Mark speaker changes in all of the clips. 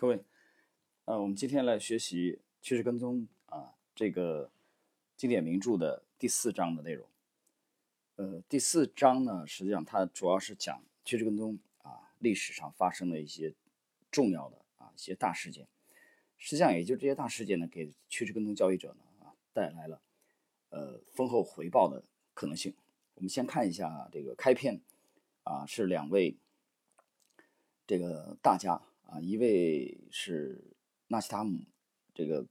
Speaker 1: 各位，呃，我们今天来学习趋势跟踪啊这个经典名著的第四章的内容。呃，第四章呢，实际上它主要是讲趋势跟踪啊历史上发生的一些重要的啊一些大事件。实际上，也就这些大事件呢，给趋势跟踪交易者呢啊带来了呃丰厚回报的可能性。我们先看一下这个开篇啊，是两位这个大家。啊，一位是纳西塔姆，这个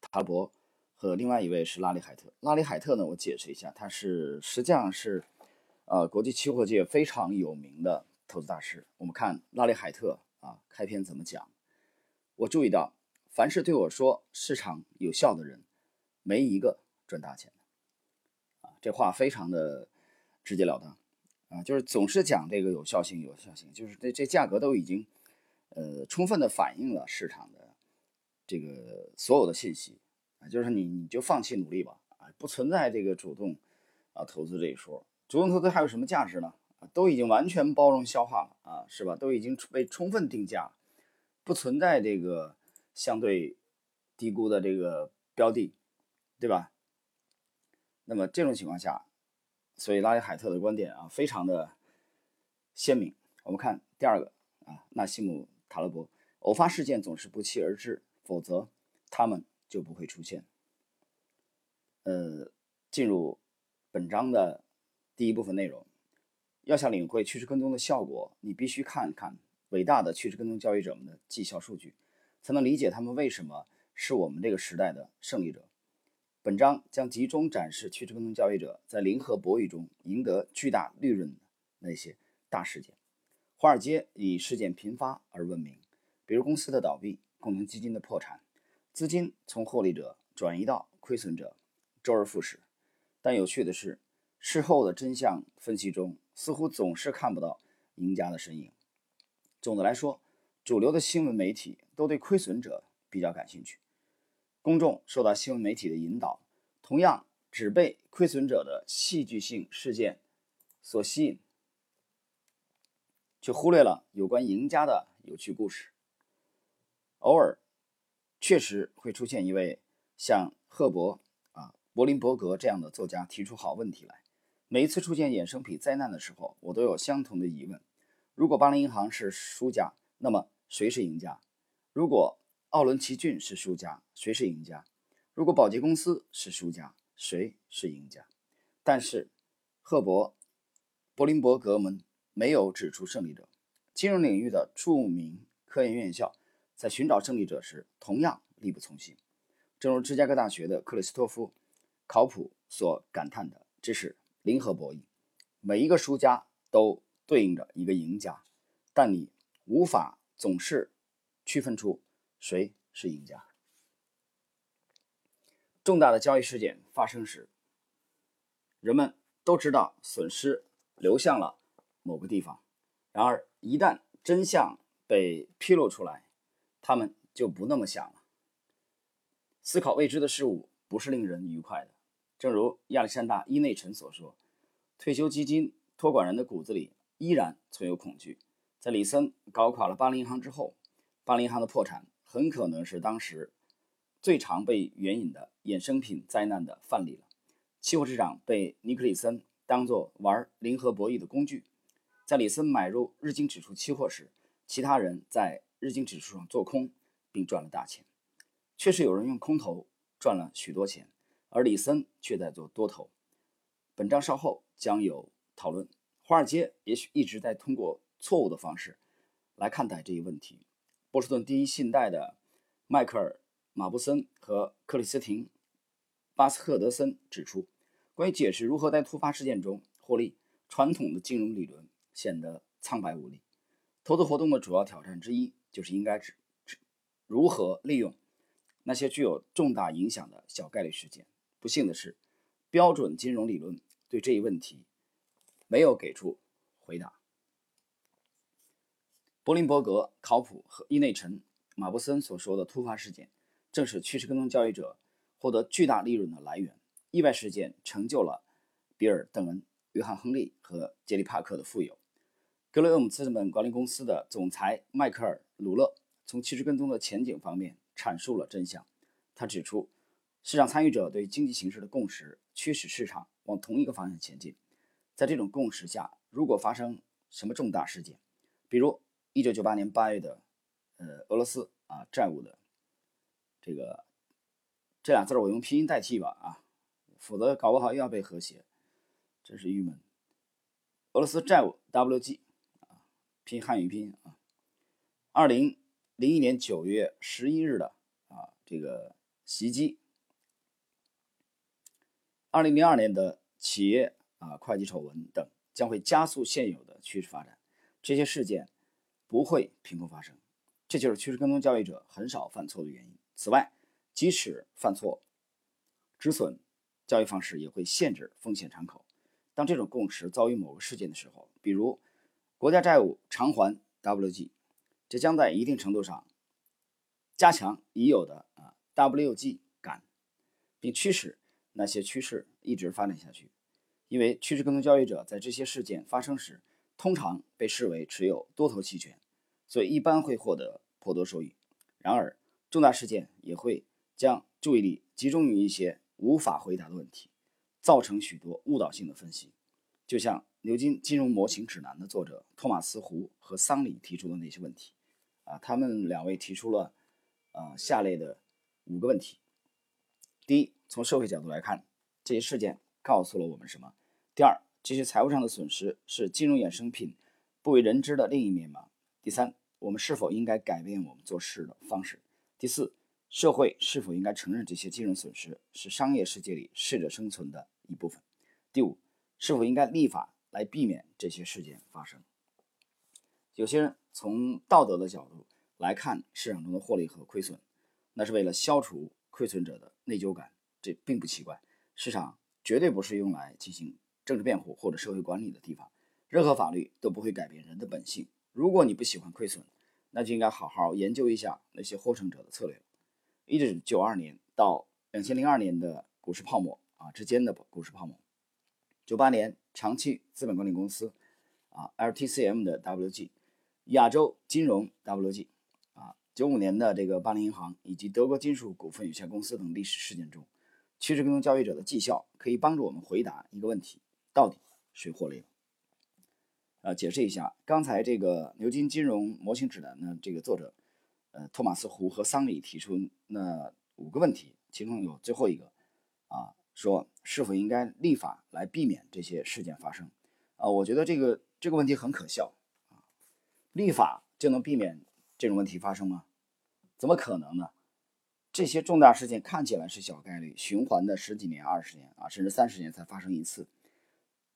Speaker 1: 塔伯和另外一位是拉里海特。拉里海特呢，我解释一下，他是实际上是呃国际期货界非常有名的投资大师。我们看拉里海特啊，开篇怎么讲？我注意到，凡是对我说市场有效的人，没一个赚大钱的。啊，这话非常的直截了当啊，就是总是讲这个有效性，有效性，就是这这价格都已经。呃，充分的反映了市场的这个所有的信息啊，就是你你就放弃努力吧啊，不存在这个主动啊投资这一说。主动投资还有什么价值呢？啊，都已经完全包容消化了啊，是吧？都已经被充分定价，不存在这个相对低估的这个标的，对吧？那么这种情况下，所以拉里海特的观点啊，非常的鲜明。我们看第二个啊，纳西姆。塔勒伯，偶发事件总是不期而至，否则他们就不会出现。呃，进入本章的第一部分内容，要想领会趋势跟踪的效果，你必须看看伟大的趋势跟踪交易者们的绩效数据，才能理解他们为什么是我们这个时代的胜利者。本章将集中展示趋势跟踪交易者在零和博弈中赢得巨大利润的那些大事件。华尔街以事件频发而闻名，比如公司的倒闭、共同基金的破产、资金从获利者转移到亏损者，周而复始。但有趣的是，事后的真相分析中似乎总是看不到赢家的身影。总的来说，主流的新闻媒体都对亏损者比较感兴趣，公众受到新闻媒体的引导，同样只被亏损者的戏剧性事件所吸引。却忽略了有关赢家的有趣故事。偶尔，确实会出现一位像赫伯啊、柏林伯格这样的作家提出好问题来。每一次出现衍生品灾难的时候，我都有相同的疑问：如果巴林银行是输家，那么谁是赢家？如果奥伦奇郡是输家，谁是赢家？如果保洁公司是输家，谁是赢家？但是，赫伯、柏林伯格们。没有指出胜利者。金融领域的著名科研院校在寻找胜利者时同样力不从心。正如芝加哥大学的克里斯托夫·考普所感叹的：“这是零和博弈，每一个输家都对应着一个赢家，但你无法总是区分出谁是赢家。”重大的交易事件发生时，人们都知道损失流向了。某个地方，然而一旦真相被披露出来，他们就不那么想了。思考未知的事物不是令人愉快的。正如亚历山大·伊内臣所说：“退休基金托管人的骨子里依然存有恐惧。”在里森搞垮了巴林银行之后，巴林银行的破产很可能是当时最常被援引的衍生品灾难的范例了。期货市场被尼克里森当作玩零和博弈的工具。在里森买入日经指数期货时，其他人在日经指数上做空，并赚了大钱。确实有人用空头赚了许多钱，而里森却在做多头。本章稍后将有讨论。华尔街也许一直在通过错误的方式来看待这一问题。波士顿第一信贷的迈克尔·马布森和克里斯汀·巴斯赫德森指出，关于解释如何在突发事件中获利，传统的金融理论。显得苍白无力。投资活动的主要挑战之一就是应该指指如何利用那些具有重大影响的小概率事件。不幸的是，标准金融理论对这一问题没有给出回答。柏林伯格、考普和伊内臣、马布森所说的突发事件，正是趋势跟踪交易者获得巨大利润的来源。意外事件成就了比尔·邓恩、约翰·亨利和杰里·帕克的富有。格雷厄姆资本管理公司的总裁迈克尔·鲁勒从趋势跟踪的前景方面阐述了真相。他指出，市场参与者对经济形势的共识驱使市场往同一个方向前进。在这种共识下，如果发生什么重大事件，比如1998年8月的呃俄罗斯啊债务的这个这俩字儿我用拼音代替吧啊，否则搞不好又要被和谐，真是郁闷。俄罗斯债务 WG，拼汉语拼啊，二零零一年九月十一日的啊这个袭击，二零零二年的企业啊会计丑闻等，将会加速现有的趋势发展。这些事件不会凭空发生，这就是趋势跟踪交易者很少犯错的原因。此外，即使犯错止损，交易方式也会限制风险敞口。当这种共识遭遇某个事件的时候，比如国家债务偿还 WG，这将在一定程度上加强已有的啊 WG 感，并驱使那些趋势一直发展下去。因为趋势跟踪交易者在这些事件发生时，通常被视为持有多头期权，所以一般会获得颇多收益。然而，重大事件也会将注意力集中于一些无法回答的问题。造成许多误导性的分析，就像牛津金融模型指南的作者托马斯·胡和桑里提出的那些问题，啊，他们两位提出了，啊，下列的五个问题。第一，从社会角度来看，这些事件告诉了我们什么？第二，这些财务上的损失是金融衍生品不为人知的另一面吗？第三，我们是否应该改变我们做事的方式？第四，社会是否应该承认这些金融损失是商业世界里适者生存的？一部分。第五，是否应该立法来避免这些事件发生？有些人从道德的角度来看市场中的获利和亏损，那是为了消除亏损者的内疚感，这并不奇怪。市场绝对不是用来进行政治辩护或者社会管理的地方，任何法律都不会改变人的本性。如果你不喜欢亏损，那就应该好好研究一下那些获胜者的策略。一九九二年到两千零二年的股市泡沫。啊之间的股市泡沫，九八年长期资本管理公司啊 LTCM 的 WG，亚洲金融 WG，啊九五年的这个巴林银行以及德国金属股份有限公司等历史事件中，趋势跟踪交易者的绩效可以帮助我们回答一个问题：到底谁获利了？呃，解释一下，刚才这个牛津金融模型指南呢，这个作者呃托马斯胡和桑里提出那五个问题，其中有最后一个啊。说是否应该立法来避免这些事件发生？啊，我觉得这个这个问题很可笑啊！立法就能避免这种问题发生吗？怎么可能呢？这些重大事件看起来是小概率，循环的十几年、二十年啊，甚至三十年才发生一次，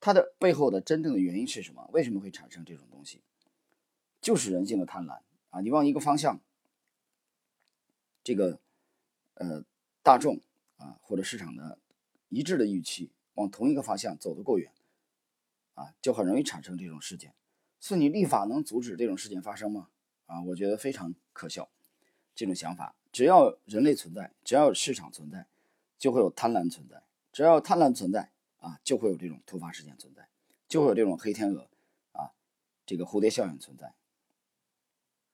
Speaker 1: 它的背后的真正的原因是什么？为什么会产生这种东西？就是人性的贪婪啊！你往一个方向，这个呃大众啊或者市场的。一致的预期往同一个方向走得过远，啊，就很容易产生这种事件。所以你立法能阻止这种事件发生吗？啊，我觉得非常可笑。这种想法，只要人类存在，只要市场存在，就会有贪婪存在；只要贪婪存在，啊，就会有这种突发事件存在，就会有这种黑天鹅，啊，这个蝴蝶效应存在。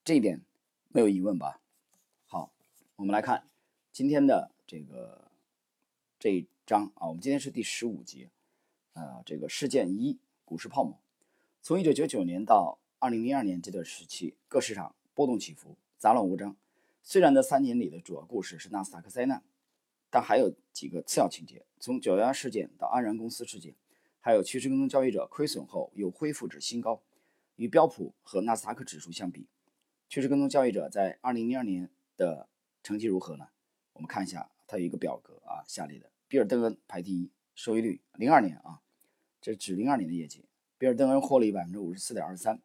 Speaker 1: 这一点没有疑问吧？好，我们来看今天的这个这一。章啊，我们今天是第十五节，呃，这个事件一，股市泡沫。从一九九九年到二零零二年这段时期，各市场波动起伏，杂乱无章。虽然这三年里的主要故事是纳斯达克灾难，但还有几个次要情节。从九幺幺事件到安然公司事件，还有趋势跟踪交易者亏损后又恢复至新高。与标普和纳斯达克指数相比，趋势跟踪交易者在二零零二年的成绩如何呢？我们看一下，它有一个表格啊，下列的。比尔·邓恩排第一，收益率零二年啊，这是指零二年的业绩。比尔·邓恩获利百分之五十四点二三，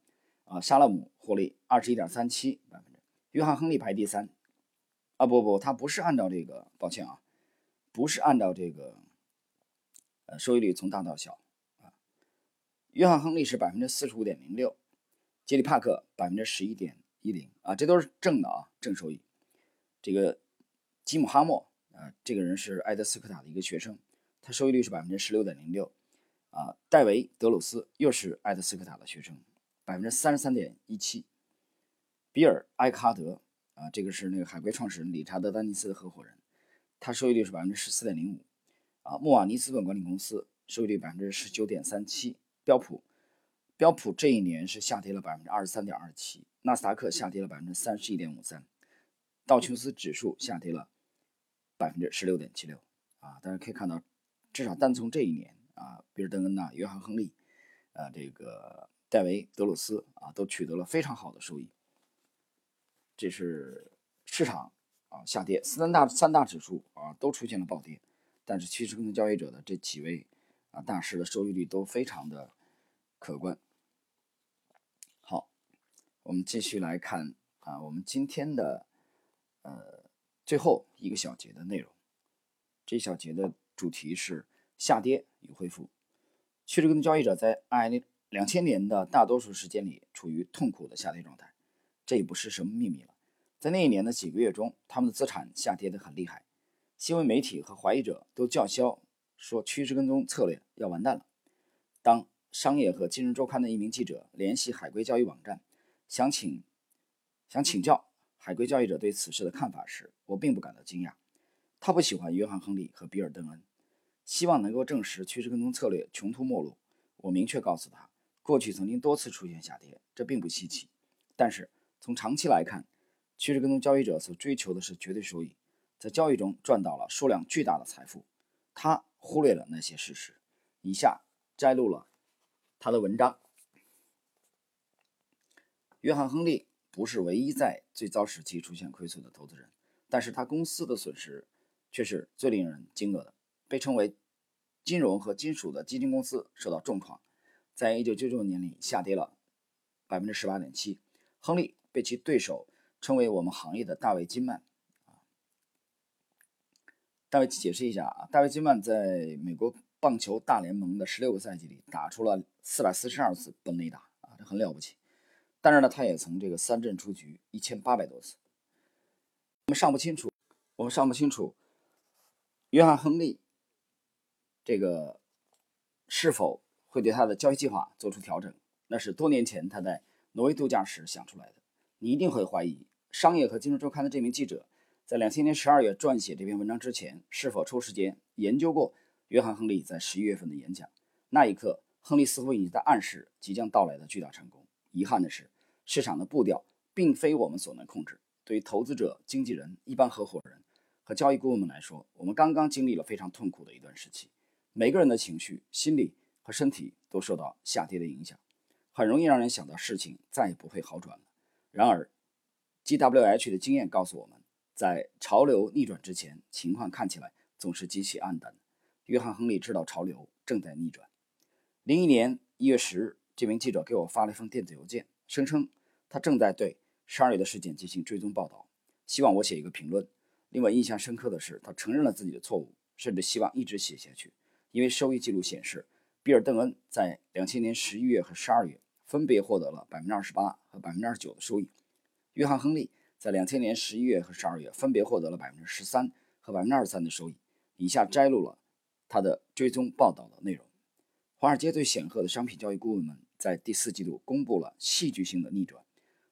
Speaker 1: 啊，沙勒姆获利二十一点三七百分之。约翰·亨利排第三，啊不不，他不是按照这个，抱歉啊，不是按照这个，呃，收益率从大到小啊。约翰·亨利是百分之四十五点零六，杰里·帕克百分之十一点一零啊，这都是正的啊，正收益。这个吉姆·哈默。啊，这个人是埃德斯科塔的一个学生，他收益率是百分之十六点零六。啊，戴维·德鲁斯又是埃德斯科塔的学生，百分之三十三点一七。比尔·埃卡德啊，这个是那个海归创始人理查德·丹尼斯的合伙人，他收益率是百分之十四点零五。啊，莫瓦尼资本管理公司收益率百分之十九点三七。标普，标普这一年是下跌了百分之二十三点二七。纳斯达克下跌了百分之三十一点五三。道琼斯指数下跌了百分之十六点七六。啊，大家可以看到，至少单从这一年啊，比尔·邓恩呐、约翰·亨利，呃，这个戴维·德鲁斯啊，都取得了非常好的收益。这是市场啊下跌，三大三大指数啊都出现了暴跌，但是趋势跟踪交易者的这几位啊大师的收益率都非常的可观。好，我们继续来看啊，我们今天的呃最后一个小节的内容。这一小节的主题是下跌与恢复。趋势跟踪交易者在二两千年的大多数时间里处于痛苦的下跌状态。这也不是什么秘密了，在那一年的几个月中，他们的资产下跌得很厉害。新闻媒体和怀疑者都叫嚣说趋势跟踪策略要完蛋了。当商业和金融周刊的一名记者联系海归交易网站，想请想请教海归交易者对此事的看法时，我并不感到惊讶。他不喜欢约翰·亨利和比尔·邓恩，希望能够证实趋势跟踪策略穷途末路。我明确告诉他，过去曾经多次出现下跌，这并不稀奇，但是。从长期来看，趋势跟踪交易者所追求的是绝对收益，在交易中赚到了数量巨大的财富。他忽略了那些事实。以下摘录了他的文章。约翰·亨利不是唯一在最糟时期出现亏损的投资人，但是他公司的损失却是最令人惊愕的。被称为金融和金属的基金公司受到重创，在一九九九年里下跌了百分之十八点七。亨利。被其对手称为我们行业的大卫金曼啊。大卫解释一下啊，大卫金曼在美国棒球大联盟的十六个赛季里打出了四百四十二次本垒打啊，这很了不起。但是呢，他也曾这个三振出局一千八百多次。我们尚不清楚，我们尚不清楚约翰亨利这个是否会对他的交易计划做出调整。那是多年前他在挪威度假时想出来的。你一定会怀疑，《商业和金融周刊》的这名记者在两千年十二月撰写这篇文章之前，是否抽时间研究过约翰·亨利在十一月份的演讲？那一刻，亨利似乎已经在暗示即将到来的巨大成功。遗憾的是，市场的步调并非我们所能控制。对于投资者、经纪人、一般合伙人和交易顾问们来说，我们刚刚经历了非常痛苦的一段时期。每个人的情绪、心理和身体都受到下跌的影响，很容易让人想到事情再也不会好转了。然而，GWH 的经验告诉我们，在潮流逆转之前，情况看起来总是极其暗淡。约翰·亨利知道潮流正在逆转。零一年一月十日，这名记者给我发了一封电子邮件，声称他正在对十二月的事件进行追踪报道，希望我写一个评论。令我印象深刻的是，他承认了自己的错误，甚至希望一直写下去，因为收益记录显示，比尔·邓恩在两千年十一月和十二月。分别获得了百分之二十八和百分之二十九的收益。约翰·亨利在两千年十一月和十二月分别获得了百分之十三和百分之二十三的收益。以下摘录了他的追踪报道的内容：华尔街最显赫的商品交易顾问们在第四季度公布了戏剧性的逆转，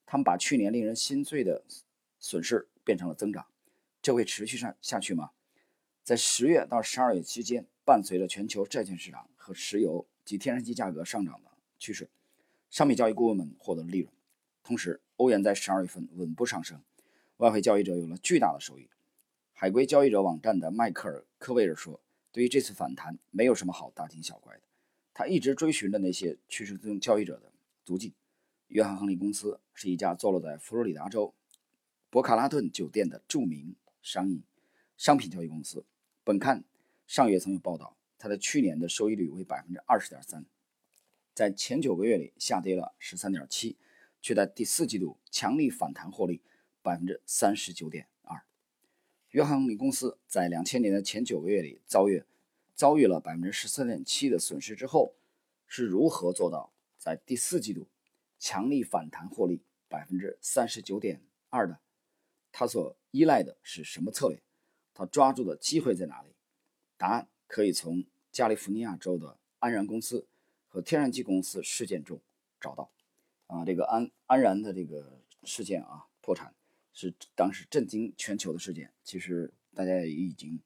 Speaker 1: 他们把去年令人心碎的损失变成了增长。这会持续上下去吗？在十月到十二月期间，伴随着全球债券市场和石油及天然气价格上涨的趋势。商品交易顾问们获得了利润，同时欧元在十二月份稳步上升，外汇交易者有了巨大的收益。海归交易者网站的迈克尔·科威尔说：“对于这次反弹，没有什么好大惊小怪的。他一直追寻着那些趋势中交易者的足迹。”约翰·亨利公司是一家坐落在佛罗里达州博卡拉顿酒店的著名商业商品交易公司。本刊上月曾有报道，它的去年的收益率为百分之二十点三。在前九个月里下跌了十三点七，却在第四季度强力反弹获利百分之三十九点二。约翰·亨利公司在两千年的前九个月里遭遇遭遇了百分之十三点七的损失之后，是如何做到在第四季度强力反弹获利百分之三十九点二的？他所依赖的是什么策略？他抓住的机会在哪里？答案可以从加利福尼亚州的安然公司。和天然气公司事件中找到，啊，这个安安然的这个事件啊破产，是当时震惊全球的事件。其实大家也已经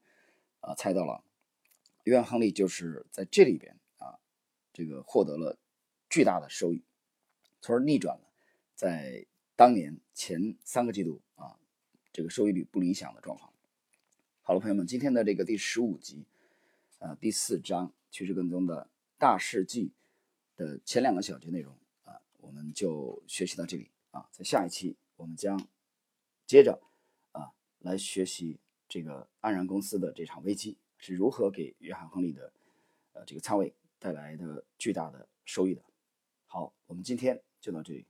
Speaker 1: 啊猜到了，约翰·亨利就是在这里边啊，这个获得了巨大的收益，从而逆转了在当年前三个季度啊这个收益率不理想的状况。好了，朋友们，今天的这个第十五集，呃，第四章趋势跟踪的大事记的前两个小节内容啊，我们就学习到这里啊。在下一期，我们将接着啊来学习这个安然公司的这场危机是如何给约翰·亨利的呃这个仓位带来的巨大的收益的。好，我们今天就到这里。